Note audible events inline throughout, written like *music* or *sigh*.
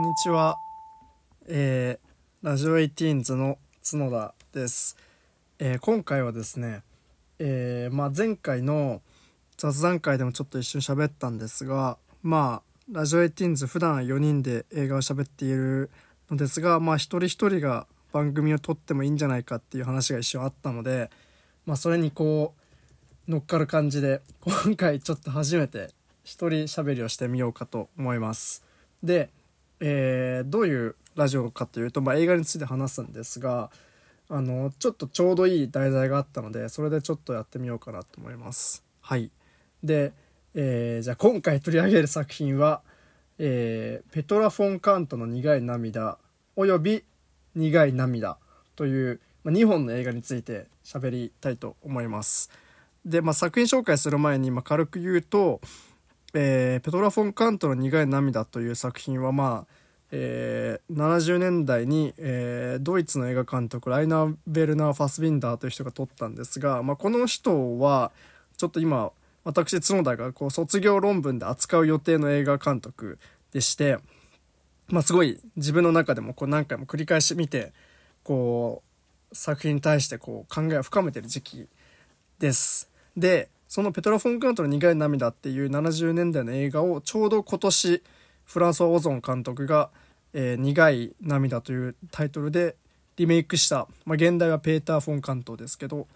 んにちは。えー、ラジオエイティーンズの角田です。えー今回はですね、えーまあ、前回の雑談会でもちょっと一瞬喋ったんですが、まあ、ラジオエイティーンズ普段4人で映画を喋っているのですが、まあ、一人一人が番組を撮ってもいいんじゃないかっていう話が一瞬あったので、まあ、それにこう、乗っかる感じで、今回ちょっと初めて一人喋りをしてみようかと思います。で、えーどういうラジオかというと、まあ、映画について話すんですがあのちょっとちょうどいい題材があったのでそれでちょっとやってみようかなと思います。はい。で、えーじゃあ今回取り上げる作品は、えーペトラ・フォン・カントの苦い涙および苦い涙という、まあ、2本の映画について喋りたいと思います。で、まあ、作品紹介する前に、まあ、軽く言うとえーペトラ・フォン・カントの苦い涙という作品はまあ、えー70年代に、えードイツの映画監督ライナー・ベルナー・ファスビンダーという人が撮ったんですが、まあ、この人はちょっと今私角田がこう卒業論文で扱う予定の映画監督でして、まあ、すごい自分の中でもこう何回も繰り返し見てこう作品に対してこう考えを深めてる時期です。で、そのペトラ・フォン・カントの苦い涙っていう70年代の映画をちょうど今年フランソワ・オゾン監督が、えー苦い涙というタイトルでリメイクした、まあ、現代はペーター・フォン・カントですけど、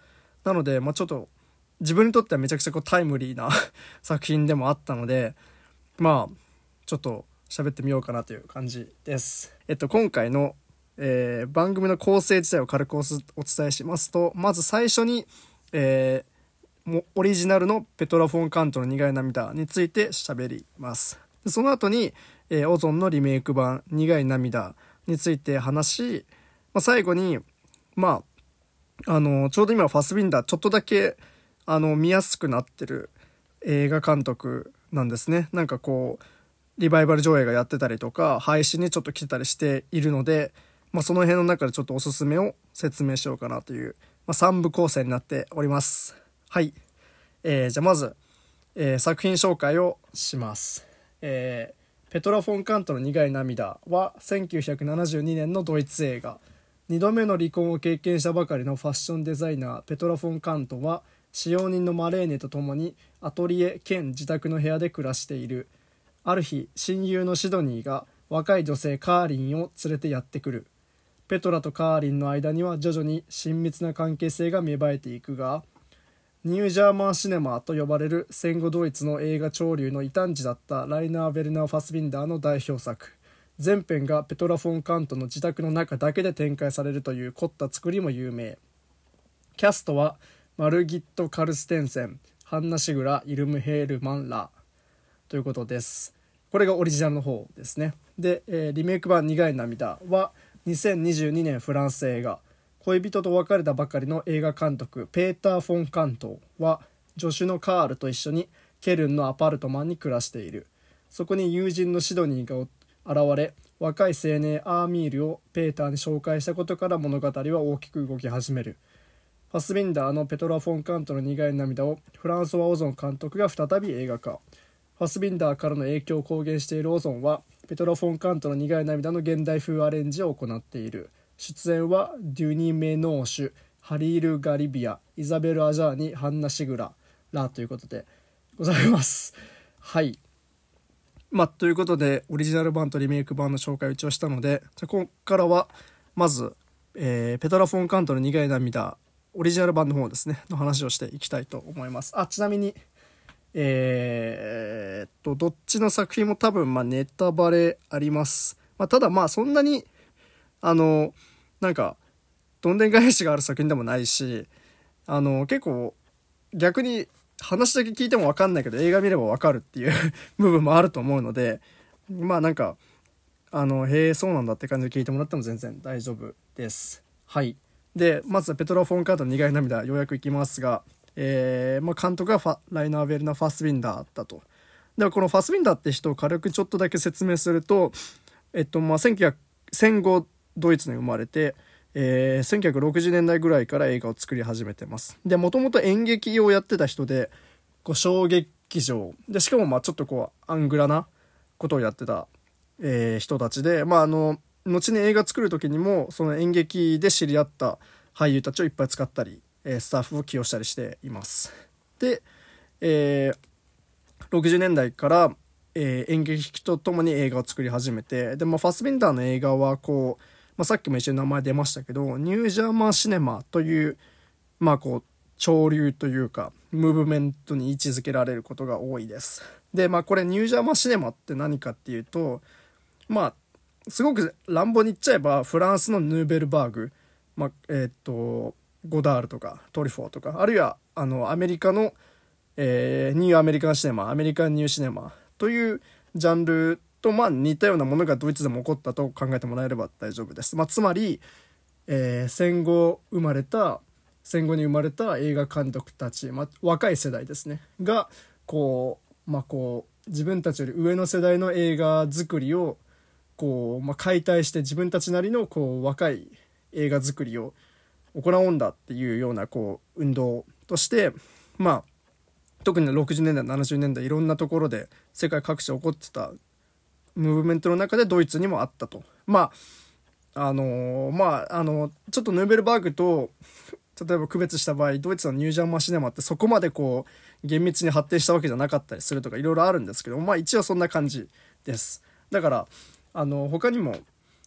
なので、まあ、ちょっと自分にとってはめちゃくちゃこうタイムリーな *laughs* 作品でもあったので、まあ、ちょっと喋ってみようかなという感じです。えっと、今回の、えー番組の構成自体を軽くお伝えしますと、まず最初に、えーオリジナルのペトラ・フォン・カントの苦い涙について喋ります。その後に、えーオゾンのリメイク版苦い涙について話し、まあ、最後に、まあ、あの、ちょうど今ファスビンダーちょっとだけ、あの、見やすくなってる映画監督なんですね。なんかこう、リバイバル上映がやってたりとか、配信にちょっと来てたりしているので、まあ、その辺の中でちょっとおすすめを説明しようかなという、まあ、3部構成になっております。はい。えーじゃあまず、えー作品紹介をします。えーペトラ・フォン・カントの苦い涙は1972年のドイツ映画。2度目の離婚を経験したばかりのファッションデザイナーペトラ・フォン・カントは使用人のマレーネと共にアトリエ兼自宅の部屋で暮らしている。ある日、親友のシドニーが若い女性カーリンを連れてやってくる。ペトラとカーリンの間には徐々に親密な関係性が芽生えていくが、ニュージャーマンシネマと呼ばれる戦後ドイツの映画潮流の異端児だったライナー・ベルナー・ファスビンダーの代表作。全編がペトラ・フォン・カントの自宅の中だけで展開されるという凝った作りも有名。キャストはマルギット・カルステンセンハンナ・シグライルム・ヘールマン・ラ。ということです。これがオリジナルの方ですね。で、えーリメイク版「苦い涙」は2022年フランス映画。恋人と別れたばかりの映画監督ペーター・フォン・カントは助手のカールと一緒にケルンのアパルトマンに暮らしている。そこに友人のシドニーが現れ若い青年アーミールをペーターに紹介したことから物語は大きく動き始める。ファスビンダーのペトラ・フォン・カントの苦い涙をフランソワ・オゾン監督が再び映画化。ファスビンダーからの影響を公言しているオゾンはペトラ・フォン・カントの苦い涙の現代風アレンジを行っている。出演はデュニ・メノーシュハリール・ガリビアイザベル・アジャーニハンナ・シグラらということでございます。*laughs* はい。まあ、ということでオリジナル版とリメイク版の紹介を一応したのでじゃあここからはまず、えーペトラ・フォン・カントの苦い涙オリジナル版の方ですねの話をしていきたいと思います。あちなみにえーっとどっちの作品も多分まあネタバレあります、まあ、ただまあそんなにあのなんかどんでん返しがある作品でもないしあの結構逆に話だけ聞いても分かんないけど映画見れば分かるっていう *laughs* 部分もあると思うのでまあなんかあのへえそうなんだって感じで聞いてもらっても全然大丈夫です。はい。でまずペトラ・フォン・カートの苦い涙ようやくいきますが、えーまあ、監督がライナー・ベルナ・ファスビンダーだと。ではこのファスビンダーって人を軽くちょっとだけ説明するとえっとまあ1900戦後ドイツに生まれてえー1960年代ぐらいから映画を作り始めてますでもともと演劇をやってた人でこう小劇場でしかもまあちょっとこうアングラなことをやってたえー、人たちで、まあ、あの、後に映画作る時にも、その演劇で知り合った俳優たちをいっぱい使ったり、えー、スタッフを起用したりしています。で、えー、60年代から、えー、演劇とともに映画を作り始めて、で、まあ、ファスビンダーの映画は、こう、まあ、さっきも一緒に名前出ましたけど、ニュージャーマンシネマという、まあ、こう、潮流というか、ムーブメントに位置づけられることが多いです。で、まあ、これ、ニュージャーマンシネマって何かっていうと、まあ、すごく乱暴に言っちゃえば、フランスのヌーベルバーグ、まあ、えっ、と、ゴダールとか、トリフォーとか、あるいは、あの、アメリカの、えー、ニューアメリカンシネマ、アメリカンニューシネマというジャンルと、まあ、似たようなものがドイツでも起こったと考えてもらえれば大丈夫です。まあ、つまり、えー、戦後生まれた、戦後に生まれた映画監督たち、まあ、若い世代ですね、が、こう、まあ、こう、自分たちより上の世代の映画作りを、こう、まあ、解体して自分たちなりの、こう、若い映画作りを行おうんだっていうような、こう、運動として、まあ、特に60年代70年代いろんなところで世界各地起こってたムーブメントの中でドイツにもあったと。まああのー、まああのちょっとヌーベルバーグと *laughs* 例えば区別した場合ドイツのニュージャンマシネマってそこまでこう厳密に発展したわけじゃなかったりするとかいろいろあるんですけどまあ一応そんな感じです。だからあの他にも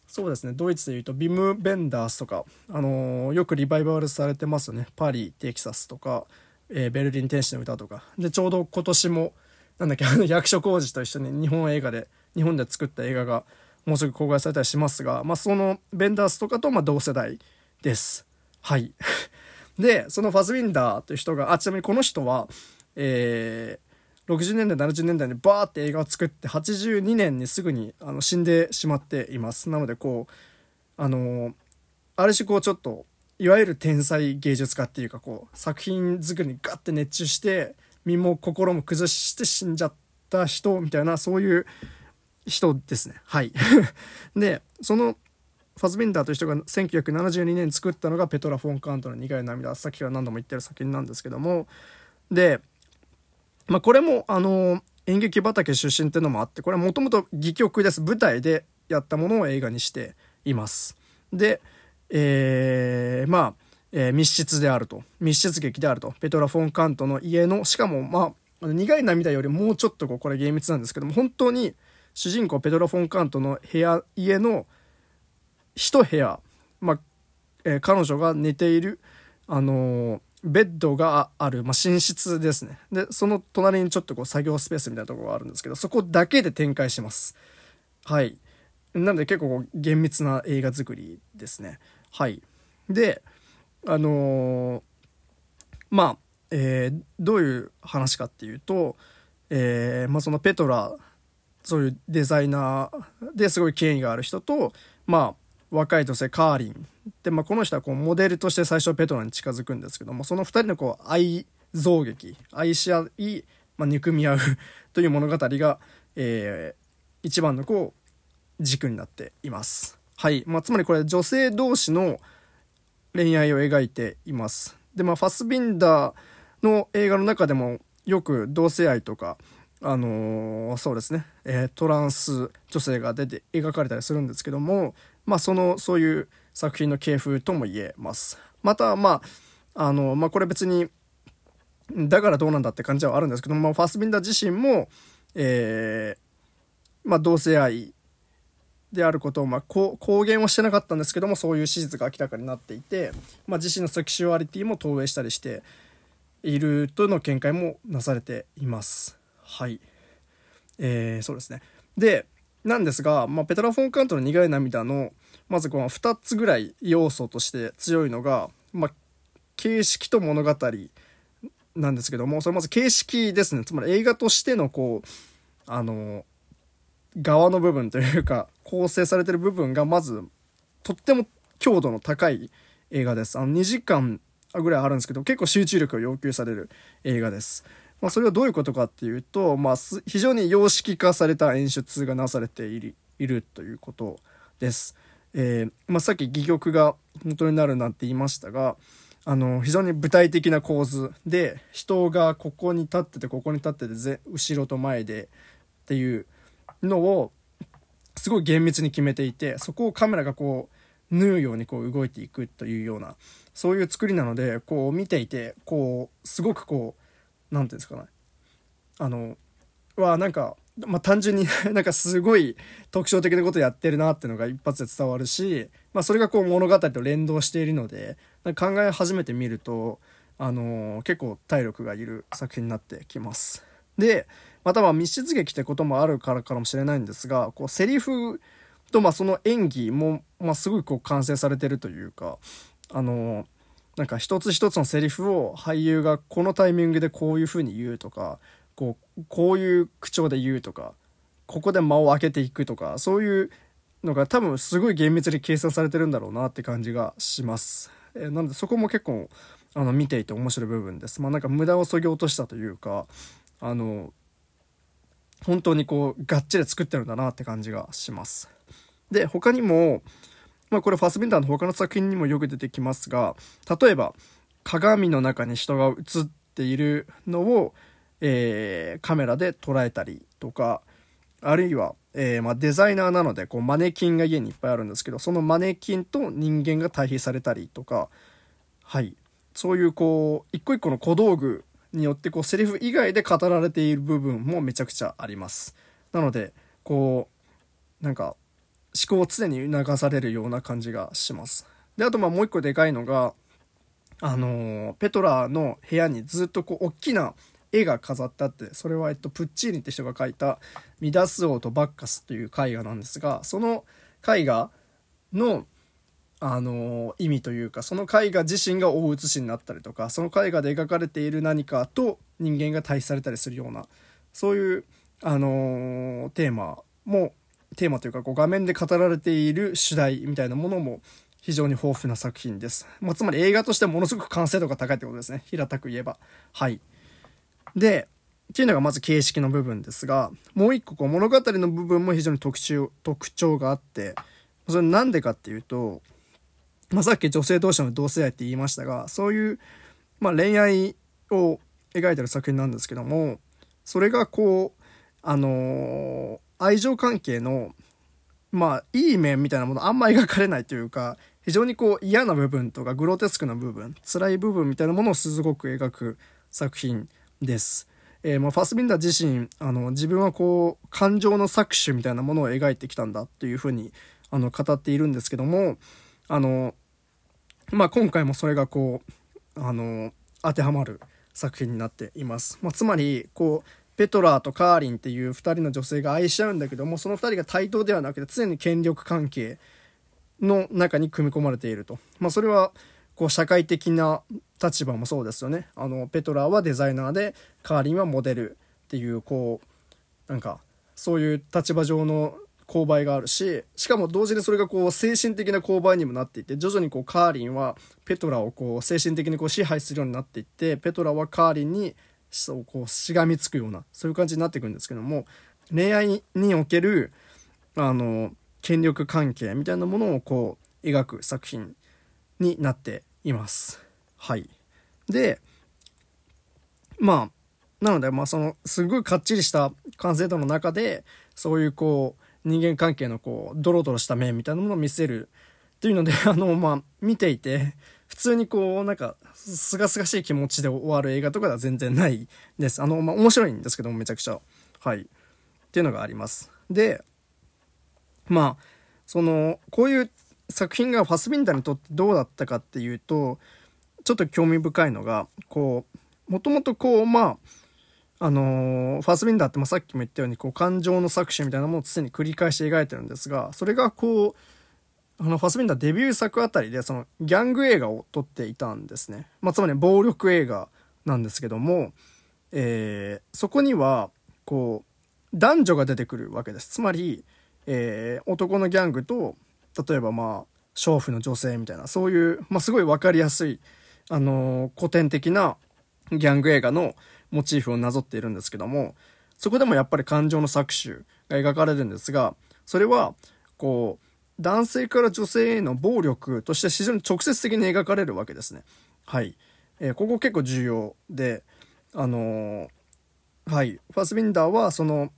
そうですねドイツでいうとビム・ベンダースとか、あの、よくリバイバルされてますよねパリ・テキサスとかえー、ベルリン天使の歌とか。で、ちょうど今年も、なんだっけ、あの役所広司と一緒に日本映画で、日本で作った映画がもうすぐ公開されたりしますが、まあ、そのベンダースとかと、ま同世代です。はい。*laughs* で、そのファズウィンダーという人が、あ、ちなみにこの人は、えー、60年代、70年代にバーって映画を作って、82年にすぐにあの死んでしまっています。なので、こう、あのー、ある種こうちょっと、いわゆる天才芸術家っていうかこう作品作りにガッて熱中して身も心も崩して死んじゃった人みたいなそういう人ですね。はい。*laughs* でそのファズビンダーという人が1972年作ったのがペトラ・フォン・カントの苦い涙。さっきから何度も言ってる作品なんですけども。で、まあ、これもあの演劇畑出身っていうのもあってこれはもともと戯曲です。舞台でやったものを映画にしています。でえー、まあ、えー、密室であると。密室劇であると。ペトラ・フォン・カントの家の、しかも、まあ、苦い涙よりもうちょっとこう、これ厳密なんですけども、本当に主人公ペトラ・フォン・カントの部屋、家の一部屋、まあ、えー、彼女が寝ている、あのー、ベッドがある、まあ、寝室ですね。で、その隣にちょっとこう作業スペースみたいなところがあるんですけど、そこだけで展開します。はい。なので結構厳密な映画作りですね。はい。で、あのー、まあ、え、どういう話かっていうと、え、まあ、そのペトラ、そういうデザイナーですごい権威がある人と、まあ、若い女性カーリン。で、まあ、この人はこうモデルとして最初ペトラに近づくんですけども、その2人のこう愛憎劇、愛し合い、まあ、憎み合うという物語が、えー、一番のこう軸になっています。はい。まあ、つまりこれ女性同士の恋愛を描いています。で、まあ、ファスビンダーの映画の中でもよく同性愛とか、あのー、そうですね、えー、トランス女性が出て描かれたりするんですけども、まあ、その、そういう作品の系譜とも言えます。また、まあ、あの、まあ、これ別に、だからどうなんだって感じはあるんですけども、まあ、ファスビンダー自身も、えー、まあ、同性愛であることを、まあ、公言はしてなかったんですけどもそういう史実が明らかになっていて、まあ、自身のセクシュアリティも投影したりしているとの見解もなされています。はい。えー、そうですね。で、なんですが、まあ、ペトラ・フォン・カントの苦い涙の、まずこの2つぐらい要素として強いのが、まあ、形式と物語なんですけども、それまず形式ですね。つまり映画としてのこう、あの、側の部分というか、構成されてる部分がまず、とっても強度の高い映画です。あの、2時間ぐらいあるんですけど、結構集中力を要求される映画です。まあ、それはどういうことかっていうと、まあ、非常に様式化された演出がなされているいるということです。えー、まあ、さっき戯曲が本当になるなんて言いましたが、あの、非常に具体的な構図で、人がここに立ってて、ここに立ってて、後ろと前でっていうのをすごい厳密に決めていてそこをカメラがこう縫うようにこう動いていくというようなそういう作りなのでこう見ていてこうすごくこう何て言うんですかねあのはなんかまあ、単純に *laughs* なんかすごい特徴的なことやってるなっていうのが一発で伝わるし、まあ、それがこう物語と連動しているので考え始めてみると、あのー、結構体力がいる作品になってきます。でまたは密室劇ってこともあるからかもしれないんですがこうセリフとまあその演技も、まあ、すごいこう完成されてるというか、あのー、なんか一つ一つのセリフを俳優がこのタイミングでこういう風に言うとかこうこういう口調で言うとかここで間を空けていくとかそういうのが多分すごい厳密に計算されてるんだろうなって感じがします。えー、なのでそこも結構あの見ていて面白い部分です。まあなんか無駄をそぎ落としたというかあの本当にこうがっちり作ってるんだなって感じがします。で他にもまあこれファスビンダーの他の作品にもよく出てきますが例えば鏡の中に人が映っているのをえー、カメラで捉えたりとか、あるいは、えー、まあ、デザイナーなので、こう、マネキンが家にいっぱいあるんですけど、そのマネキンと人間が対比されたりとか、はい。そういう、こう、一個一個の小道具によって、こう、セリフ以外で語られている部分もめちゃくちゃあります。なので、こう、なんか、思考を常に促されるような感じがします。で、あと、まあ、もう一個でかいのが、あの、ペトラの部屋にずっとこう、大きな絵が飾ってあってそれは、えっと、プッチーニって人が描いた「ミダス王とバッカス」という絵画なんですがその絵画のあの意味というかその絵画自身が大写しになったりとかその絵画で描かれている何かと人間が対比されたりするようなそういう、あのテーマもテーマというかこう画面で語られている主題みたいなものも非常に豊富な作品です。まあ、つまり映画としてものすごく完成度が高いってことですね。平たく言えば。はい。で、っていうのがまず形式の部分ですが、もう一個こう物語の部分も非常に特徴特徴があって、それなんでかっていうと、まあ、さっき女性同士の同性愛って言いましたが、そういう、まあ、恋愛を描いてる作品なんですけども、それがこう、あのー、愛情関係の、まあ、いい面みたいなものあんま描かれないというか、非常にこう嫌な部分とかグロテスクな部分、辛い部分みたいなものをすごく描く作品です。えー、まあ、ファスビンダー自身あの自分はこう感情の搾取みたいなものを描いてきたんだっていうふうにあの語っているんですけどもあの、まあ、今回もそれがこうあの当てはまる作品になっています。まあ、つまりこうペトラーとカーリンっていう2人の女性が愛し合うんだけどもその2人が対等ではなくて常に権力関係の中に組み込まれていると。まあ、それはこう社会的な立場もそうですよねあのペトラーはデザイナーでカーリンはモデルっていうこうなんかそういう立場上の勾配があるししかも同時にそれがこう精神的な勾配にもなっていて徐々にこうカーリンはペトラをこう精神的にこう支配するようになっていってペトラはカーリンにそうこうしがみつくようなそういう感じになっていくんですけども恋愛におけるあの権力関係みたいなものをこう描く作品になっています。はい。で、まあ、なので、まあ、その、すごいかっちりした完成度の中で、そういうこう、人間関係のこう、ドロドロした面みたいなものを見せるっていうので、あの、まあ、見ていて、通にこう、なんか、すがすがしい気持ちで終わる映画とかでは全然ないです。あの、まあ、面白いんですけども、めちゃくちゃ。はい。っていうのがあります。で、まあ、その、こういう作品がファスビンダーにとってどうだったかっていうとちょっと興味深いのがこうもともとこうまああのー、ファスビンダーってまあさっきも言ったようにこう感情の搾取みたいなものを常に繰り返して描いてるんですがそれがこうあのファスビンダーデビュー作あたりでそのギャング映画を撮っていたんですね、まあ、つまり暴力映画なんですけども、えー、そこにはこう男女が出てくるわけです。つまり、えー、男のギャングと例えばまあ娼婦の女性みたいなそういう、まあ、すごい分かりやすい、あのー、古典的なギャング映画のモチーフをなぞっているんですけどもそこでもやっぱり感情の搾取が描かれるんですがそれはこう男性から女性への暴力として非常に直接的に描かれるわけですね。はい。えー、ここ結構重要で、あのー、はい。ファスビンダーはその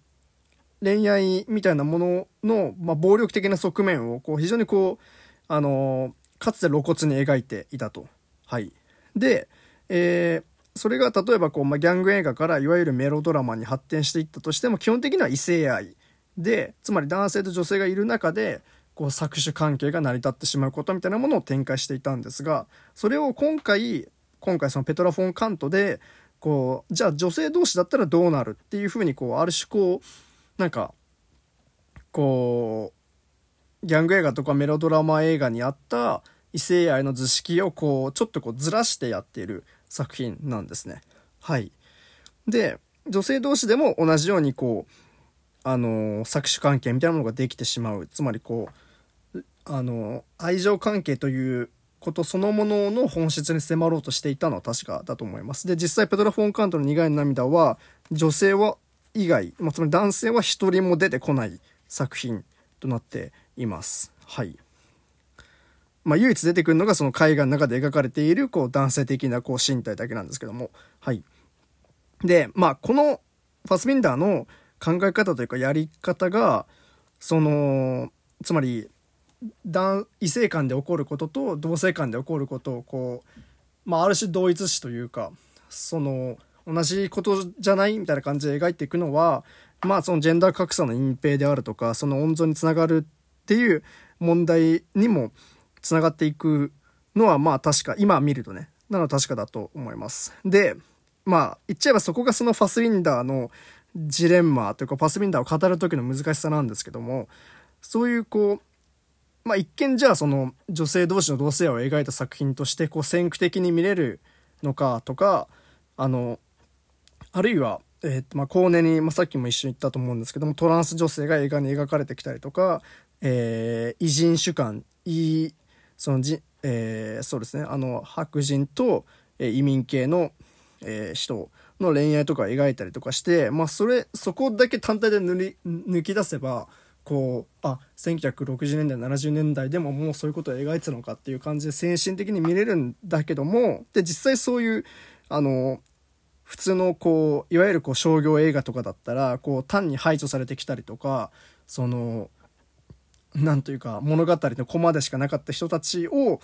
恋愛みたいなものの、まあ、暴力的な側面をこう非常にこう、あのかつて露骨に描いていたと。はい。で、えー、それが例えばこう、まあ、ギャング映画からいわゆるメロドラマに発展していったとしても基本的には異性愛でつまり男性と女性がいる中でこう搾取関係が成り立ってしまうことみたいなものを展開していたんですがそれを今回今回そのペトラ・フォン・カントでこうじゃあ女性同士だったらどうなるっていうふうにこうある種こうなんかこうギャング映画とかメロドラマ映画にあった異性愛の図式をこうちょっとこうずらしてやっている作品なんですね。はい。で女性同士でも同じようにこうあの搾取関係みたいなものができてしまうつまりこうあの愛情関係ということそのものの本質に迫ろうとしていたのは確かだと思います。で実際ペトラ・フォン・カントの苦い涙は女性は以外、まあ、つまり男性は一人も出てこない作品となっています。はい。まあ、唯一出てくるのがその絵画の中で描かれているこう男性的なこう身体だけなんですけども。はい。で、まあ、このファスビンダーの考え方というかやり方がそのつまり異性間で起こることと同性間で起こることをこう、まあ、ある種同一視というかその同じことじゃないみたいな感じで描いていくのはまあそのジェンダー格差の隠蔽であるとかその温存につながるっていう問題にもつながっていくのはまあ確か今見るとねなの確かだと思います。でまあ言っちゃえばそこがそのファスウィンダーのジレンマというかパスビンダーを語る時の難しさなんですけどもそういうこうまあ一見じゃあその女性同士の同性愛を描いた作品としてこう先駆的に見れるのかとかあのあるいは、えーまあ、後年に、まあ、さっきも一緒に言ったと思うんですけどもトランス女性が映画に描かれてきたりとか、えー、異人種間異そのじ、えー、そうですねあの白人と、えー、移民系の、えー、人の恋愛とか描いたりとかして、まあ、それ、そこだけ単体で抜抜き出せば、こう、あ、1960年代、70年代でももうそういうことを描いてたのかっていう感じで先進的に見れるんだけども、で、実際そういう、あの、普通のこう、いわゆるこう商業映画とかだったら、こう単に排除されてきたりとか、その、なんというか物語のコマでしかなかった人たちを、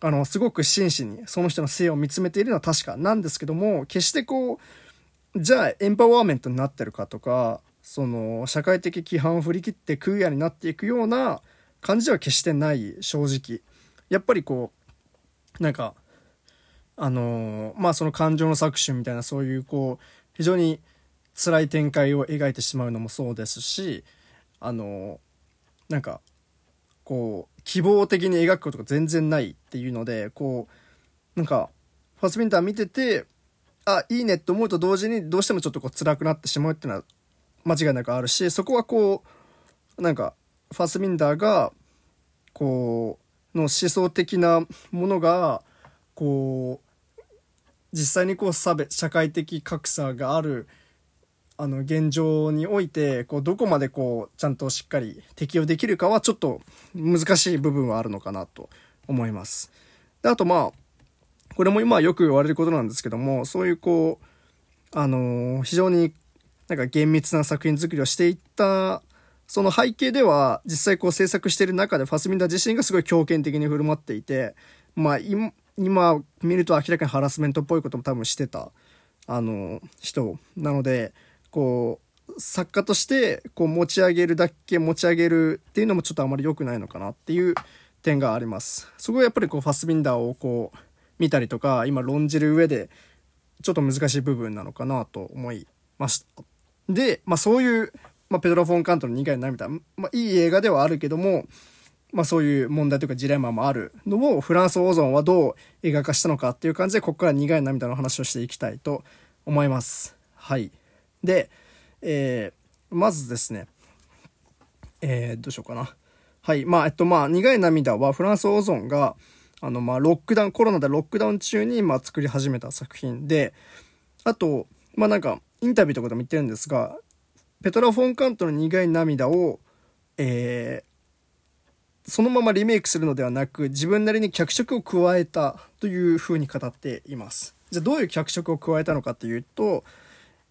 あの、すごく真摯にその人の性を見つめているのは確かなんですけども、決してこう、じゃあエンパワーメントになってるかとか、その、社会的規範を振り切ってクーヤになっていくような感じでは決してない正直。やっぱりこう、なんか、あのまあその感情の搾取みたいなそういうこう、非常に辛い展開を描いてしまうのもそうですし、あのなんか、こう、希望的に描くことが全然ないっていうので、こう、なんか、ファスビンター見てて、あ、いいねって思うと同時にどうしてもちょっとこう辛くなってしまうっていうのは間違いなくあるし、そこはこう、なんか、ファスビンダーが、こう、の思想的なものが、こう、実際にこう差別、社会的格差があるあの現状においてこうどこまでこうちゃんとしっかり適用できるかはちょっと難しい部分はあるのかなと思います。であとまあこれも今よく言われることなんですけどもそういうこうあの非常になんか厳密な作品作りをしていったその背景では実際こう制作している中でファスミンダー自身がすごい強権的に振る舞っていてまあ今今見ると明らかにハラスメントっぽいことも多分してたあの人なのでこう作家としてこう持ち上げるだけ持ち上げるっていうのもちょっとあまり良くないのかなっていう点があります。そこはやっぱりこうファスビンダーをこう見たりとか今論じる上でちょっと難しい部分なのかなと思いました。で、まあそういう、まあ、ペドロ・フォン・カントの苦い涙、まあいい映画ではあるけども、まあそういう問題というかジレンマもあるのをフランス・オーゾンはどう映画化したのかっていう感じでここから苦い涙の話をしていきたいと思います。はい。で、えー、まずですね、えー、どうしようかな。はい。まあ、えっと、まあ、苦い涙はフランス・オゾンが、あの、まあ、ロックダウン、コロナでロックダウン中に、まあ、作り始めた作品で、あと、まあ、なんか、インタビューとかでも言ってるんですが、ペトラ・フォン・カントの苦い涙を、えー、そのままリメイクするのではなく、自分なりに脚色を加えたというふうに語っています。じゃあ、どういう脚色を加えたのかっていうと、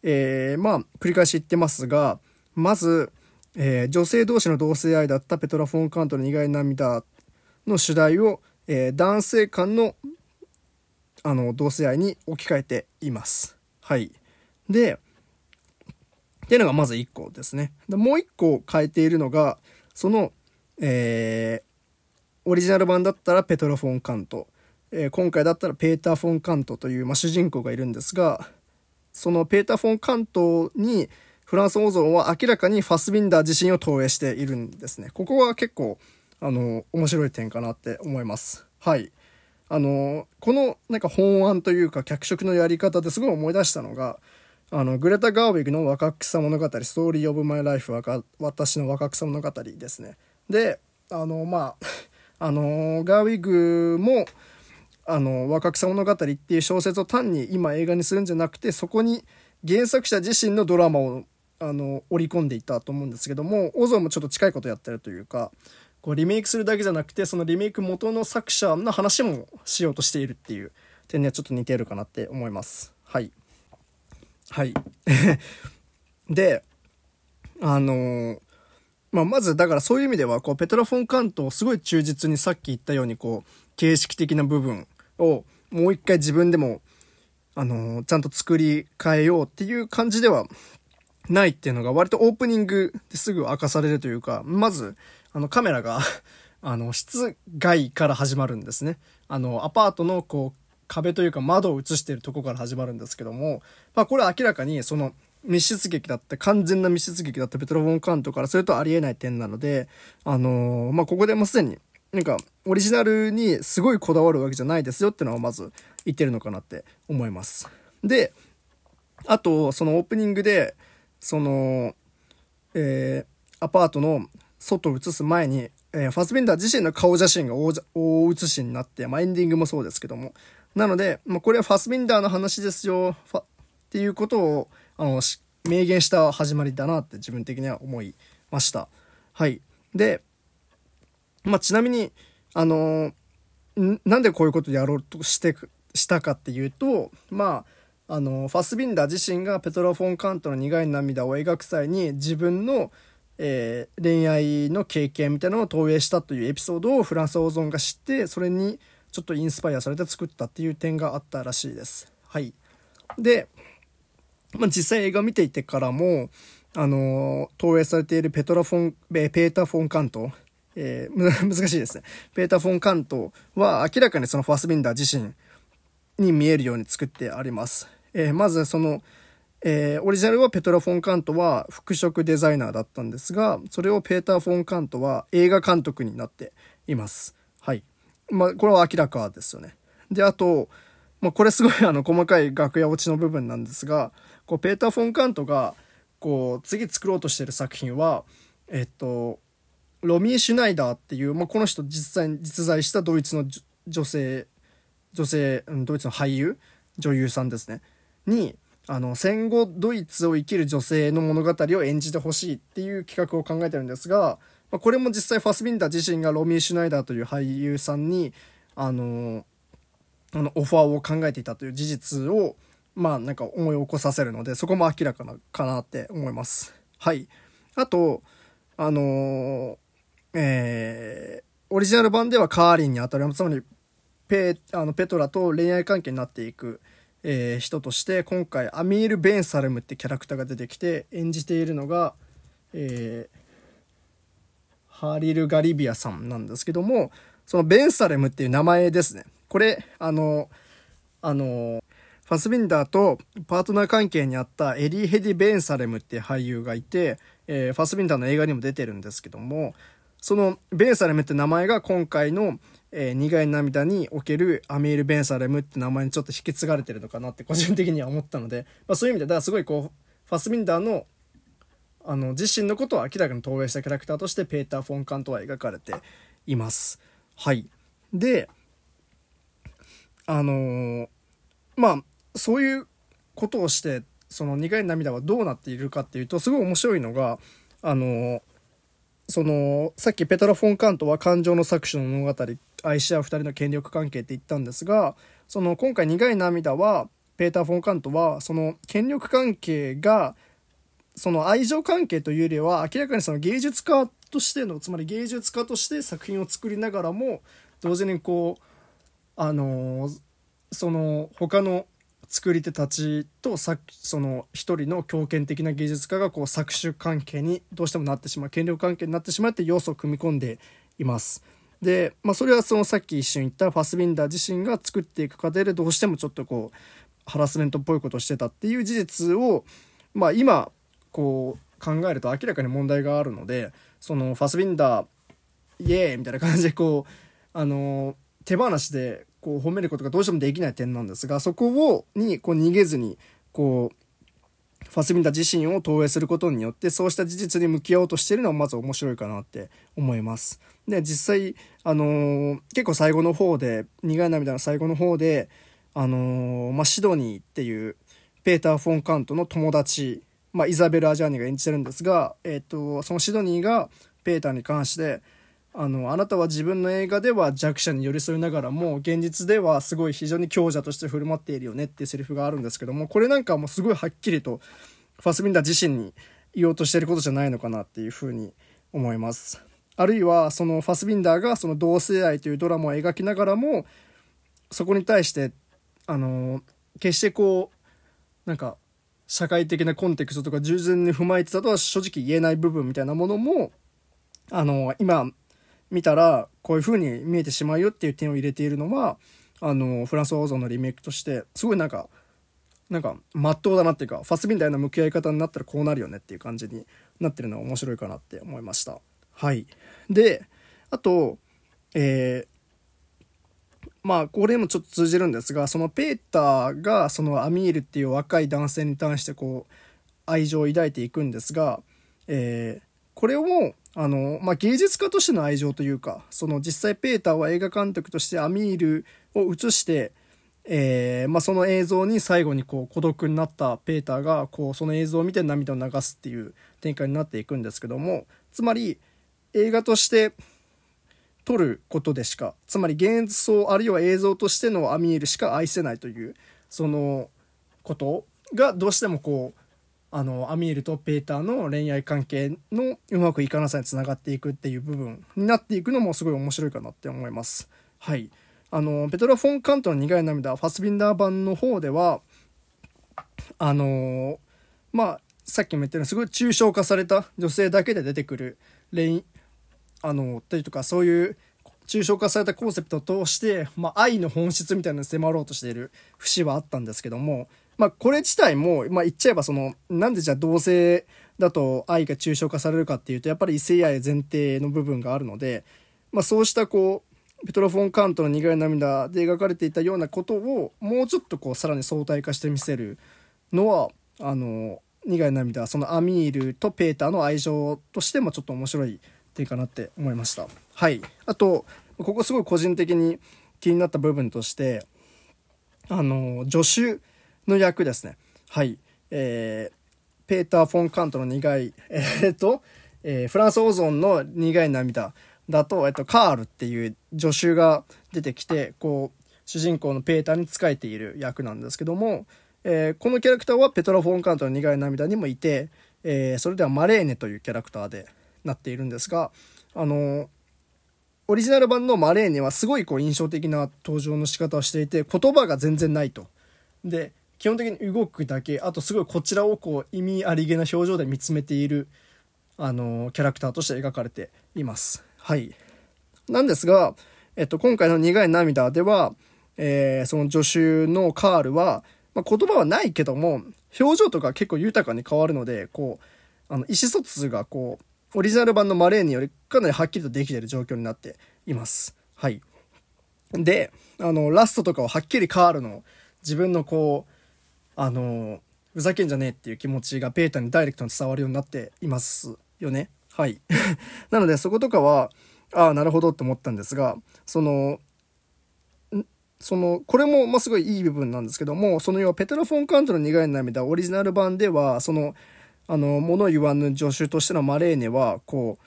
えー、まあ、繰り返し言ってますが、まず、えー、女性同士の同性愛だったペトラ・フォン・カントの苦い涙の主題を、えー、男性間のあの同性愛に置き換えています。はい。で、っていうのがまず1個ですね。でもう1個変えているのが、その、えー、オリジナル版だったらペトラ・フォン・カント、えー、今回だったらペーター・フォン・カントという、まあ、主人公がいるんですが、そのペーター・フォン・カントにフランス王像は明らかにファスビンダー自身を投影しているんですね。ここは結構、あの、面白い点かなって思います。はい。あの、このなんか本案というか脚色のやり方ですごい思い出したのが、あの、グレタ・ガーウィグの若草物語、ストーリー・オブ・マイ・ライフは、私の若草物語ですね。で、あの、まあ、*laughs* あの、ガーウィグも、あの、若草物語っていう小説を単に今映画にするんじゃなくて、そこに原作者自身のドラマを、あの、織り込んでいたと思うんですけども、オゾンもちょっと近いことやってるというか、こうリメイクするだけじゃなくて、そのリメイク元の作者の話もしようとしているっていう点にはちょっと似てるかなって思います。はい。はい。*laughs* で、あのー、まあ、まず、だからそういう意味では、こう、ペトラ・フォン・カントをすごい忠実にさっき言ったように、こう、形式的な部分をもう一回自分でも、あのー、ちゃんと作り変えようっていう感じではないっていうのが割とオープニングですぐ明かされるというか、まず、あの、カメラがあの、室外から始まるんですね。あの、アパートの、こう、壁というか窓を映しているとこから始まるんですけども、まあこれは明らかにその密室劇だって完全な密室劇だったペトロ・ボン・カントからするとありえない点なので、あのー、まあここでもうすでになんかオリジナルにすごいこだわるわけじゃないですよってのはまず言ってるのかなって思います。で、あとそのオープニングで、その、えー、アパートの外を映す前に、えー、ファスベンダー自身の顔写真が大写しになって、まあ、エンディングもそうですけども、なので、まあ、これはファスビンダーの話ですよ、っていうことを、あの、明言した始まりだなって自分的には思いました。はい。で、まあ、ちなみに、あのなんでこういうことをやろうとしてしたかっていうと、まあ、あのファスビンダー自身がペトロ・フォン・カントの苦い涙を描く際に自分の、えー、恋愛の経験みたいなのを投影したというエピソードをフランス王存が知ってそれにちょっとインスパイアされて作ったっていう点があったらしいです。はい。で、まあ、実際映画見ていてからも、あのー、投影されているペトラフォン、ペーター・フォン・カント、えー、*laughs* 難しいですね。ペーター・フォン・カントは明らかにそのファスビンダー自身に見えるように作ってあります。えー、まずその、えー、オリジナルはペトラ・フォン・カントは服飾デザイナーだったんですが、それをペーター・フォン・カントは映画監督になっています。まあ、これは明らかですよね。で、あと、まあ、これすごいあの、細かい楽屋落ちの部分なんですが、こう、ペーター・フォン・カントが、こう、次作ろうとしてる作品は、えっと、ロミー・シュナイダーっていう、まあ、この人実際に実在したドイツの女性、女性、ドイツの俳優、女優さんですね、に、あの、戦後ドイツを生きる女性の物語を演じてほしいっていう企画を考えてるんですが、まあ、これも実際ファスビンダー自身がロミー・シュナイダーという俳優さんに、あのあのオファーを考えていたという事実を、まあなんか思い起こさせるので、そこも明らかなかなって思います。はい。あと、あの、えー、オリジナル版ではカーリンに当たる、つまりペあのペトラと恋愛関係になっていく、えー、人として、今回アミール・ベンサルムってキャラクターが出てきて演じているのが、えー、ハリル・ガリビアさんなんですけども、そのベンサレムっていう名前ですね。これ、あの、あの、ファスビンダーとパートナー関係にあったエリー・ヘディ・ベンサレムっていう俳優がいて、えー、ファスビンダーの映画にも出てるんですけども、そのベンサレムって名前が今回の、えー、苦い涙におけるアミール・ベンサレムって名前にちょっと引き継がれてるのかなって個人的には思ったので、まあ、そういう意味で、だからすごいこう、ファスビンダーのあの自身のことを明らかに投影したキャラクターとしてペーター・フォン・カントは描かれています。はい。で、あのー、まあ、そういうことをして、その苦い涙はどうなっているかっていうと、すごい面白いのが、あのー、その、さっきペトラ・フォン・カントは感情の搾取の物語、愛し合う二人の権力関係って言ったんですが、その今回苦い涙は、ペーター・フォン・カントは、その権力関係が、その愛情関係というよりは明らかにその芸術家としてのつまり芸術家として作品を作りながらも同時にこうあのその他の作り手たちとその一人の強権的な芸術家がこう搾取関係にどうしてもなってしまう権力関係になってしまうって要素を組み込んでいます。で、まあ、それはそのさっき一瞬言ったファスビンダー自身が作っていく過程でどうしてもちょっとこうハラスメントっぽいことをしてたっていう事実を、まあ、今こう考えると明らかに問題があるのでそのファスビンダーイエーイみたいな感じでこうあの手放しでこう褒めることがどうしてもできない点なんですがそこをにこう逃げずにこうファスビンダー自身を投影することによってそうした事実に向き合おうとしてるのはまず面白いかなって思います。で実際あの、結構最後の方で苦い涙の最後の方であの、まあ、シドニーっていうペーター・フォン・カントの友達、まあ、イザベル・アジャーニが演じてるんですが、えーと、そのシドニーがペーターに関してあのあなたは自分の映画では弱者に寄り添いながらも現実ではすごい非常に強者として振る舞っているよねっていうセリフがあるんですけどもこれなんかもうすごいはっきりとファスビンダー自身に言おうとしてることじゃないのかなっていうふうに思います。あるいはそのファスビンダーがその同性愛というドラマを描きながらもそこに対してあの決してこうなんか社会的なコンテクストとか従前に踏まえてたとは正直言えない部分みたいなものもあの今見たらこういう風に見えてしまうよっていう点を入れているのはあのフランス・オーゾンのリメイクとしてすごいなんかなんかまっとうだなっていうかファスビンダーの向き合い方になったらこうなるよねっていう感じになってるのは面白いかなって思いました。はい。で、あと、えー、まあ、これもちょっと通じるんですが、そのペーターが、そのアミールっていう若い男性に対して、こう、愛情を抱いていくんですが、えー、これを、あの、まあ、芸術家としての愛情というか、その実際ペーターは映画監督としてアミールを映して、えー、まあ、その映像に最後にこう孤独になったペーターがこうその映像を見て涙を流すっていう展開になっていくんですけどもつまり映画として撮ることでしかつまり幻想あるいは映像としてのアミールしか愛せないというそのことがどうしてもこうあのアミールとペーターの恋愛関係のうまくいかなさにつながっていくっていう部分になっていくのもすごい面白いかなって思います。はい。あのペトラ・フォン・カントの苦い涙ファスビンダー版の方ではあのまあさっきも言ったようにすごい抽象化された女性だけで出てくる恋あのというとかそういう抽象化されたコンセプトを通して、まあ、愛の本質みたいなのに迫ろうとしている節はあったんですけども、まあ、これ自体も、まあ、言っちゃえばそのなんでじゃあ同性だと愛が抽象化されるかっていうとやっぱり異性愛前提の部分があるので、まあ、そうしたこうペトロ・フォン・カントの苦い涙で描かれていたようなことをもうちょっとこうさらに相対化してみせるのはあの苦い涙そのアミールとペーターの愛情としてもちょっと面白い点かなって思いました。はい。あとここすごい個人的に気になった部分としてあの助手の役ですね。はい。えー、ペーター・フォン・カントの苦いえー、っと、えー、フランス・オゾンの苦い涙だと、えっと、カールっていう助手が出てきてこう主人公のペーターに仕えている役なんですけども、えー、このキャラクターはペトラ・フォン・カントの苦い涙にもいて、えー、それではマレーネというキャラクターでなっているんですが、あの、オリジナル版のマレーネはすごいこう印象的な登場の仕方をしていて、言葉が全然ないと。で、基本的に動くだけ、あとすごいこちらをこう意味ありげな表情で見つめている、あの、キャラクターとして描かれています。はい。なんですが、えっと、今回の苦い涙では、えー、その助手のカールは、まあ、言葉はないけども、表情とか結構豊かに変わるので、こう、あの、意思疎通がこう、オリジナル版のマレーニよりかなりはっきりとできている状況になっています。はい。で、あの、ラストとかははっきりカールの自分のこう、あの、ふざけんじゃねえっていう気持ちがペータにダイレクトに伝わるようになっていますよね。はい。*laughs* なのでそことかは、ああ、なるほどって思ったんですが、その、その、これも、まあ、すごいいい部分なんですけども、その要はペテロ・フォン・カントの苦い涙、オリジナル版では、その、あの、物言わぬ助手としてのマレーネは、こ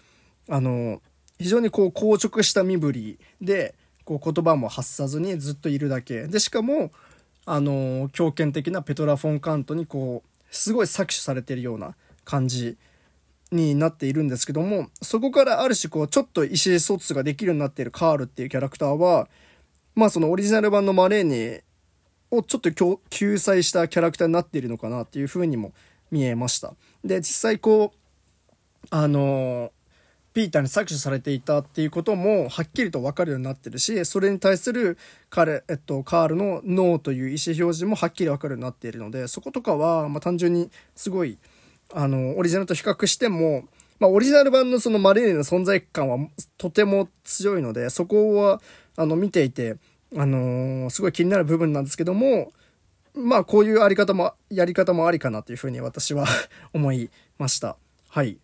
う、あの、非常にこう硬直した身振りで、こう言葉も発さずにずっといるだけ。で、しかも、あの、強権的なペトラ・フォン・カントにこう、すごい搾取されてるような感じになっているんですけども、そこからある種こう、ちょっと意思疎通ができるようになっているカールっていうキャラクターは、まあそのオリジナル版のマレーネをちょっと救済したキャラクターになっているのかなっていうふうにも見えました。で、実際こう、あのピーターに搾取されていたっていうこともはっきりと分かるようになってるし、それに対する彼、えっと、カールのノーという意思表示もはっきり分かるようになっているので、そことかは、まあ、単純にすごい、あの、オリジナルと比較しても、まあ、オリジナル版のそのマリーネの存在感はとても強いので、そこは、あの、見ていて、あのー、すごい気になる部分なんですけども、まあ、こういうあり方も、やり方もありかなというふうに私は *laughs* 思いました。はい。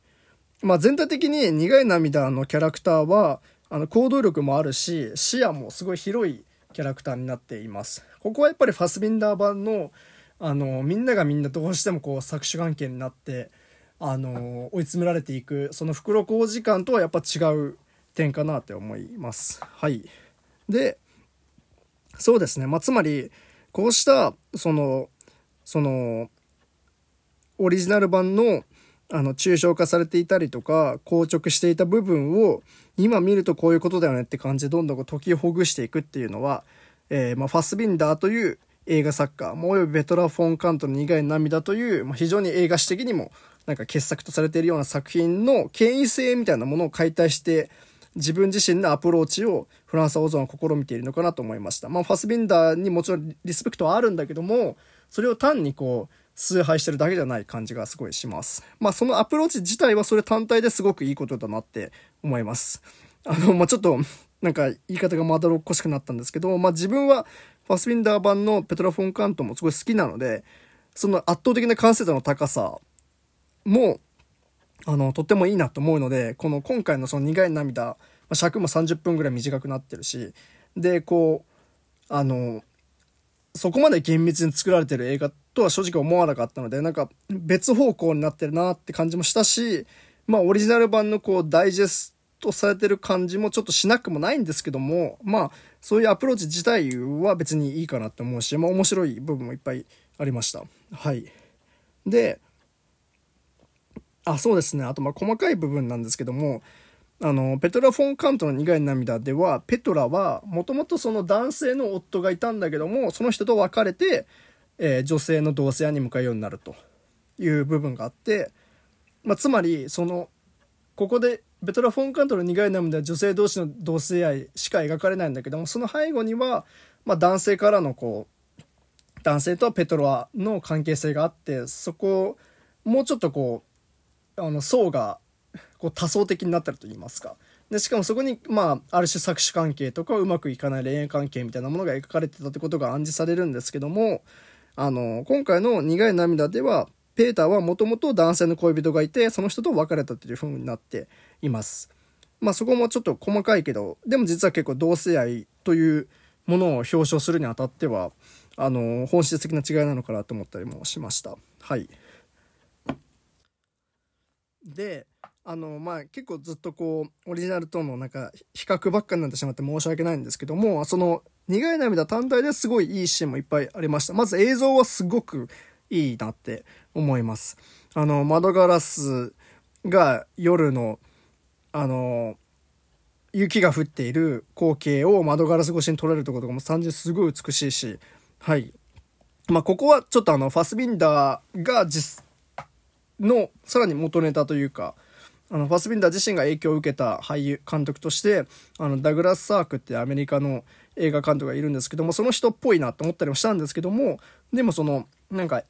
まあ、全体的に苦い涙のキャラクターは、あの、行動力もあるし、視野もすごい広いキャラクターになっています。ここはやっぱりファスビンダー版の、あの、みんながみんなどうしてもこう、搾取関係になって、あの、追い詰められていく、その袋小路感とはやっぱ違う点かなって思います。はい。で、そうですね。まあ、つまり、こうした、その、その、オリジナル版の、あの、抽象化されていたりとか、硬直していた部分を、今見るとこういうことだよねって感じでどんどん解きほぐしていくっていうのは、えー、まあ、ファスビンダーという映画作家、もおよびベトラ・フォン・カントの苦い涙という、まあ、非常に映画史的にも、なんか傑作とされているような作品の権威性みたいなものを解体して、自分自身のアプローチをフランス・オゾンは試みているのかなと思いました。まあ、ファスビンダーにもちろんリスペクトはあるんだけども、それを単にこう、崇拝してるだけじゃない感じがすごいします。まあそのアプローチ自体はそれ単体ですごくいいことだなって思います。あの、まあちょっと、なんか言い方がまどろっこしくなったんですけど、まあ自分はファスウィンダー版のペトラ・フォン・カントもすごい好きなので、その圧倒的な完成度の高さも、あの、とってもいいなと思うので、この今回のその苦い涙、尺も30分ぐらい短くなってるし、で、こう、あの、そこまで厳密に作られてる映画とは正直思わなかったので、なんか別方向になってるなって感じもしたし、まあオリジナル版のこうダイジェストされてる感じもちょっとしなくもないんですけども、まあそういうアプローチ自体は別にいいかなって思うし、まあ面白い部分もいっぱいありました。はい。で、あ、そうですね。あとま細かい部分なんですけども、あの、ペトラ・フォン・カントの苦い涙では、ペトラは、もともとその男性の夫がいたんだけども、その人と別れて、えー、女性の同性愛に向かうようになるという部分があって、まあ、つまりそのここでベトラ・フォン・カントの苦い涙は女性同士の同性愛しか描かれないんだけどもその背後には、まあ、男性からのこう男性とペトラの関係性があってそこをもうちょっとこうあの層がこう多層的になってると言いますか。でしかもそこに、まあ、ある種搾取関係とかうまくいかない恋愛関係みたいなものが描かれてたってことが暗示されるんですけども、あの、今回の苦い涙では、ペーターはもともと男性の恋人がいて、その人と別れたという風になっています。まあそこもちょっと細かいけど、でも実は結構同性愛というものを表彰するにあたっては、あの、本質的な違いなのかなと思ったりもしました。はい。で、あの、まあ結構ずっとこう、オリジナルとのなんか比較ばっかになってしまって申し訳ないんですけども、その苦い涙単体ですごいいいシーンもいっぱいありました。まず映像はすごくいいなって思います。あの、窓ガラスが夜の、あの、雪が降っている光景を窓ガラス越しに撮れるところとかも単純にすごい美しいし、はい。まあ、ここはちょっとあの、ファスビンダーが実、の、さらに元ネタというか、あの、ファスビンダー自身が影響を受けた俳優、監督として、あの、ダグラス・サークってアメリカの映画監督がいるんですけども、その人っぽいなと思ったりもしたんですけども、でもその、なんか、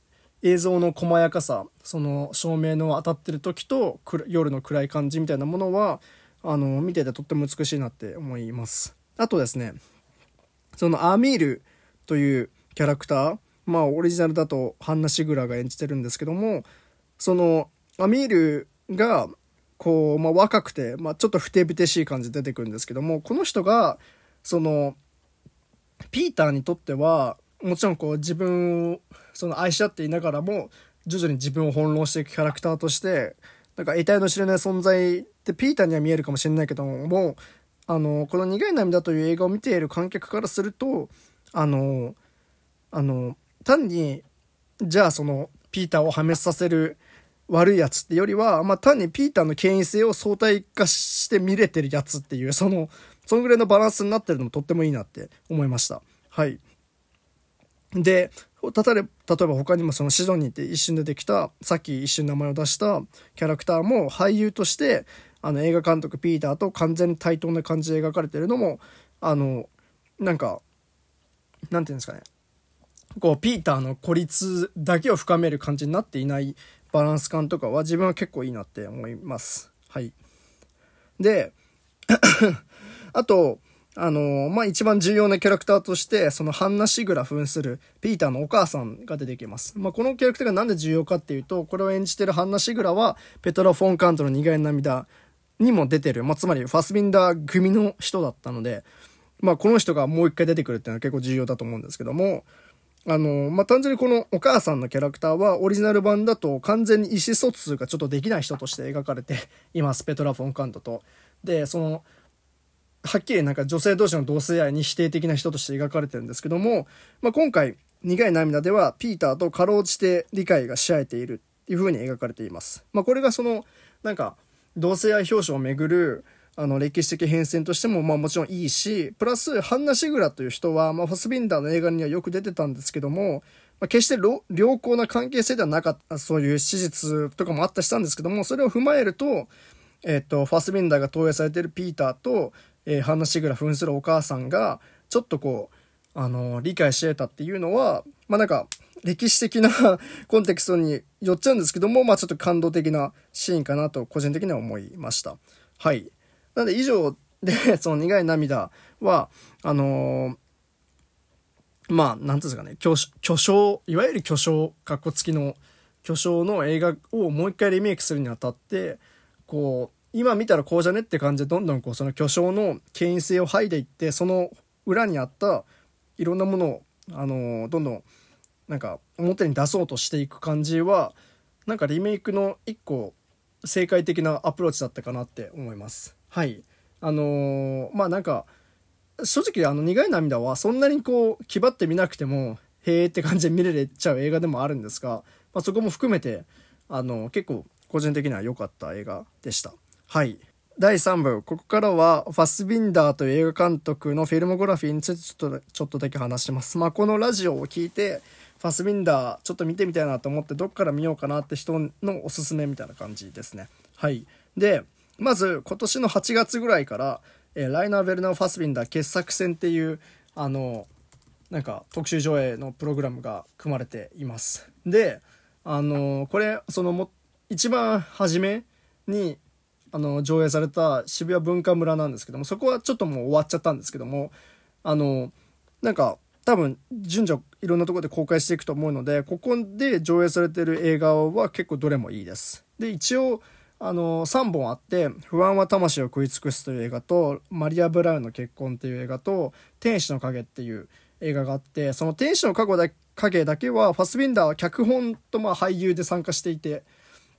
映像の細やかさ、その照明の当たってる時と夜の暗い感じみたいなものは、あの、見ててとっても美しいなって思います。あとですね、そのアーミールというキャラクター、まあオリジナルだとハンナ・シグラが演じてるんですけども、そのアミールがこう、まあ、若くて、まあ、ちょっとふてぶてしい感じで出てくるんですけどもこの人がそのピーターにとってはもちろんこう自分をその愛し合っていながらも徐々に自分を翻弄していくキャラクターとしてなんか得体の知れない存在ってピーターには見えるかもしれないけどもあのこの「苦い涙」という映画を見ている観客からするとあのあの単にじゃあそのピーターを破滅させる悪いやつってよりは、まあ、単にピーターの権威性を相対化して見れてるやつっていう、その、そのぐらいのバランスになってるのもとってもいいなって思いました。はい。で、例えば、例えば他にもそのシドニーって一瞬出てきた、さっき一瞬名前を出したキャラクターも俳優として、あの映画監督ピーターと完全に対等な感じで描かれてるのも、あの、なんか、なんていうんですかね。こう、ピーターの孤立だけを深める感じになっていないバランス感とかは自分は結構いいなって思います。はい。で、*coughs* あと、あのまあ、一番重要なキャラクターとして、そのハンナ・シグラ扮するピーターのお母さんが出てきます。まあ、このキャラクターがなんで重要かっていうと、これを演じてるハンナ・シグラは、ペトラ・フォン・カントの苦い涙にも出てる、まあ、つまりファスビンダー組の人だったので、まあ、この人がもう一回出てくるっていうのは結構重要だと思うんですけども、あの、まあ、単純にこのお母さんのキャラクターはオリジナル版だと完全に意思疎通がちょっとできない人として描かれています、*laughs* ペトラ・フォン・カントと。で、その、はっきりなんか女性同士の同性愛に否定的な人として描かれてるんですけども、まあ、今回、苦い涙ではピーターとかろうじて理解がし合えているっていう風に描かれています。まあ、これがその、なんか、同性愛表彰をめぐる、あの、歴史的変遷としても、まあもちろんいいし、プラス、ハンナ・シグラという人は、まあファスビンダーの映画にはよく出てたんですけども、まあ、決して良好な関係性ではなかった、そういう史実とかもあったりしたんですけども、それを踏まえると、えっ、と、ファスビンダーが投影されているピーターと、えー、ハンナ・シグラ扮するお母さんが、ちょっとこう、あの、理解し得たっていうのは、まあなんか、歴史的な *laughs* コンテクストによっちゃうんですけども、まあちょっと感動的なシーンかなと個人的には思いました。はい。なので以上で、その苦い涙は、あのー、まあ、なんていうんですかね、巨巨匠、いわゆる巨匠、かっこつきの巨匠の映画をもう一回リメイクするにあたって、こう、今見たらこうじゃねって感じでどんどんこうその巨匠の権威性を剥いでいってその裏にあったいろんなものをあのどんどんなんか表に出そうとしていく感じはなんかリメイクの一個正解的なアプローチだったかなって思います。はい。あのー、まあなんか正直あの苦い涙はそんなにこう気張ってみなくてもへえって感じで見れちゃう映画でもあるんですが、まあ、そこも含めてあの結構個人的には良かった映画でした。はい。第3部、ここからはファスビンダーという映画監督のフィルモグラフィーについてちょっと、ちょっとだけ話します。まあ、このラジオを聞いて、ファスビンダーちょっと見てみたいなと思ってどっから見ようかなって人のおすすめみたいな感じですね。はい。で、まず今年の8月ぐらいから、えー、ライナー・ヴェルナー・ファスビンダー傑作選っていう、あの、なんか特集上映のプログラムが組まれています。で、あのこれ、そのも、一番初めにあの上映された渋谷文化村なんですけどもそこはちょっともう終わっちゃったんですけどもあのなんか多分順序いろんなとこで公開していくと思うのでここで上映されてる映画は結構どれもいいですで一応あの3本あって「不安は魂を食い尽くす」という映画と「マリア・ブラウンの結婚」っていう映画と「天使の影」っていう映画があってその天使の影だけはファスビンダーは脚本とまあ俳優で参加していて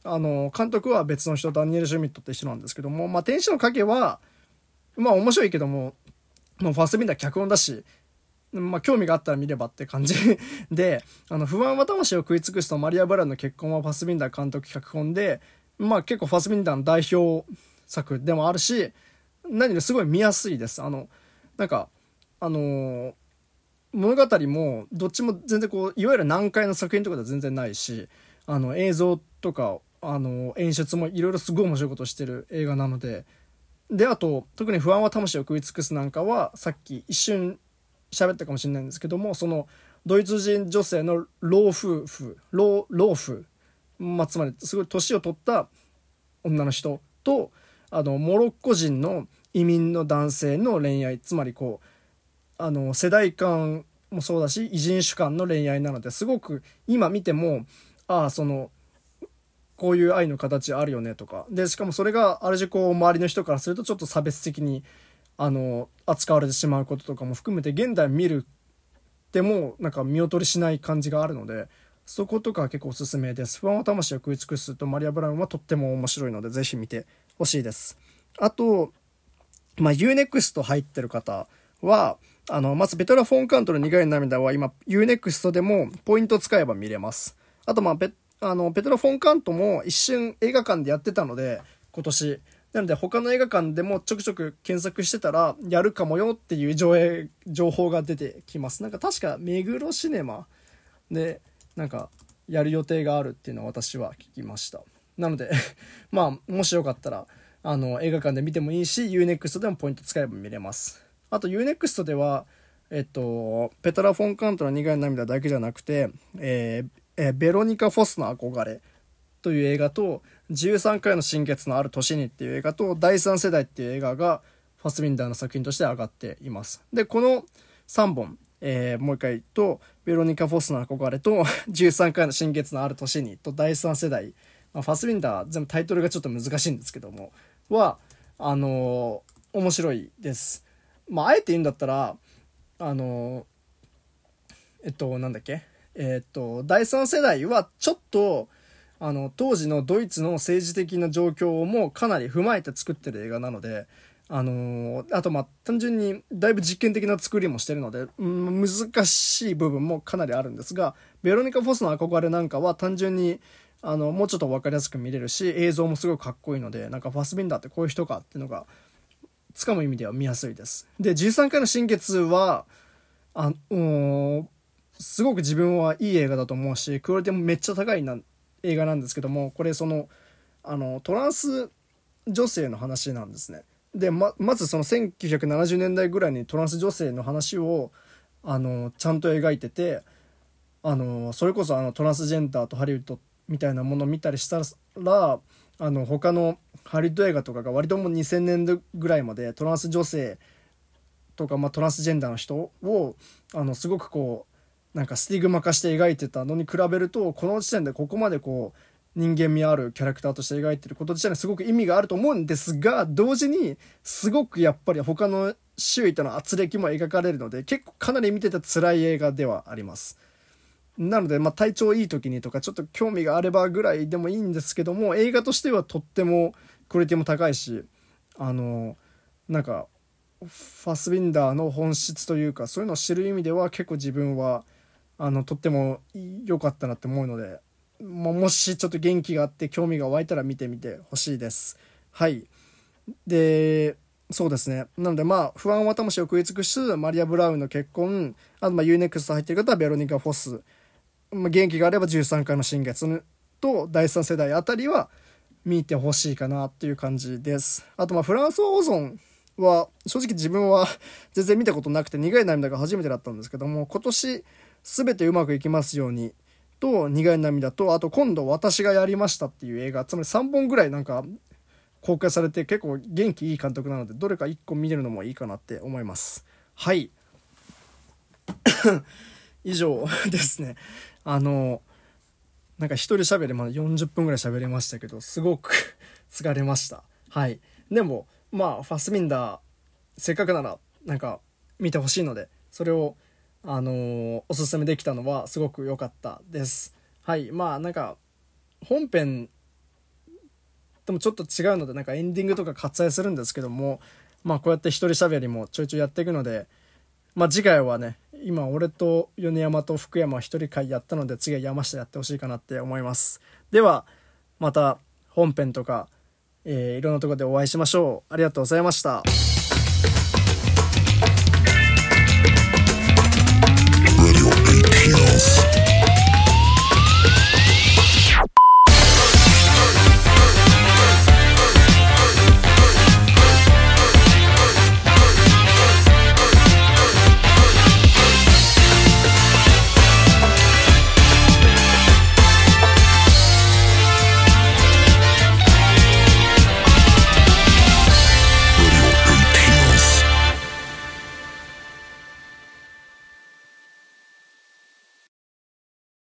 あの、監督は別の人、ダニエル・シュミットって人なんですけども、まあ、天使の影は、まあ面白いけども、もうファスビンダー脚本だし、まあ興味があったら見ればって感じ *laughs* で、あの、不安は魂を食い尽くすとマリア・ブラウンの結婚はファスビンダー監督脚本で、まあ結構ファスビンダーの代表作でもあるし、何よりすごい見やすいです。あの、なんか、あのー、物語もどっちも全然こういわゆる難解な作品とかでは全然ないしあの映像とかあの演出もいろいろすごい面白いことしてる映画なのでであと特に「不安は魂を食い尽くす」なんかはさっき一瞬喋ったかもしれないんですけどもそのドイツ人女性の老夫婦老老婦、まあ、つまりすごい年を取った女の人とあのモロッコ人の移民の男性の恋愛つまりこうあの世代間もそうだし異人種間の恋愛なのですごく今見てもああそのこういう愛の形あるよねとか。でしかもそれがある種こう周りの人からするとちょっと差別的にあの扱われてしまうこととかも含めて現代見るでもなんか見劣りしない感じがあるのでそことか結構おすすめです。不安は魂を食い尽くすとマリア・ブラウンはとっても面白いのでぜひ見てほしいです。あと、まあ、UNEXT 入ってる方は、あの、まずベトラ・フォンカントの苦い涙は今 UNEXT でもポイント使えば見れます。あとまああの、ペトロ・フォンカントも一瞬映画館でやってたので、今年。なので他の映画館でもちょくちょく検索してたらやるかもよっていう上映情報が出てきますなんか確か目黒シネマでなんかやる予定があるっていうのは私は聞きましたなので *laughs* まあもしよかったらあの映画館で見てもいいし UNEXT でもポイント使えば見れますあと UNEXT ではえっとペトラ・フォンカントの苦い涙だけじゃなくて、えーえー、ベロニカ・フォスの憧れという映画と13回の新月のある年にっていう映画と第3世代っていう映画がファスビンダーの作品として上がっています。で、この3本、えー、もう一回と、ベロニカ・フォスの憧れと、*laughs* 13回の新月のある年にと第3世代、まあ、ファスビンダー全部タイトルがちょっと難しいんですけども、は、あのー、面白いです。まあ、あえて言うんだったら、あのー、えっと、なんだっけ？えっと、第3世代はちょっと、あの、当時のドイツの政治的な状況もかなり踏まえて作ってる映画なので、あのー、あとまあ単純にだいぶ実験的な作りもしてるので、うん、難しい部分もかなりあるんですが、ベロニカ・フォスの憧れなんかは単純に、あの、もうちょっと分かりやすく見れるし、映像もすごいかっこいいので、なんかファスビンダーってこういう人かっていうのが、つかむ意味では見やすいです。で、13回の新月は、あ、うん、すごく自分はいい映画だと思うし、クオリティもめっちゃ高いな映画なんですけどもこれそのあのトランス女性の話なんですね。でままずその1970年代ぐらいにトランス女性の話をあのちゃんと描いててあのそれこそあのトランスジェンダーとハリウッドみたいなものを見たりしたらあの他のハリウッド映画とかが割ともう2000年ぐらいまでトランス女性とか、まあ、トランスジェンダーの人をあのすごくこうなんかスティグマ化して描いてたのに比べるとこの時点でここまでこう人間味あるキャラクターとして描いてること自体にすごく意味があると思うんですが同時にすごくやっぱり他の周囲との圧力も描かれるので結構かなり見てて辛い映画ではあります。なので、まあ、体調いい時にとかちょっと興味があればぐらいでもいいんですけども映画としてはとってもクオリティも高いしあのなんかファスビンダーの本質というかそういうのを知る意味では結構自分はあのとっても良かったなって思うのでももしちょっと元気があって興味が湧いたら見てみてほしいです。はい。でそうですね。なのでまあ不安は魂を食い尽くすマリア・ブラウンの結婚あとまあ UNEXT 入ってる方はベロニカ・フォス、まあ、元気があれば13回の新月と第3世代あたりは見てほしいかなっていう感じです。あとまあフランス・オーゾンは正直自分は *laughs* 全然見たことなくて苦い涙が初めてだったんですけども今年全てうまくいきますようにと苦い涙とあと今度私がやりましたっていう映画つまり3本ぐらいなんか公開されて結構元気いい監督なのでどれか1個見れるのもいいかなって思います。はい。*coughs* 以上 *laughs* ですね。あのなんか一人喋りまだ40分ぐらい喋れましたけどすごく *laughs* 疲れました。はい。でもまあファスミンダーせっかくならなんか見てほしいのでそれをあのー、おすすめできたのはすごく良かったです。はい。まあなんか、本編ともちょっと違うので、なんかエンディングとか割愛するんですけども、まあこうやって一人喋りもちょいちょいやっていくので、まあ次回はね、今俺と米山と福山一人会やったので次は山下やってほしいかなって思います。では、また本編とか、えー、いろんなとこでお会いしましょう。ありがとうございました。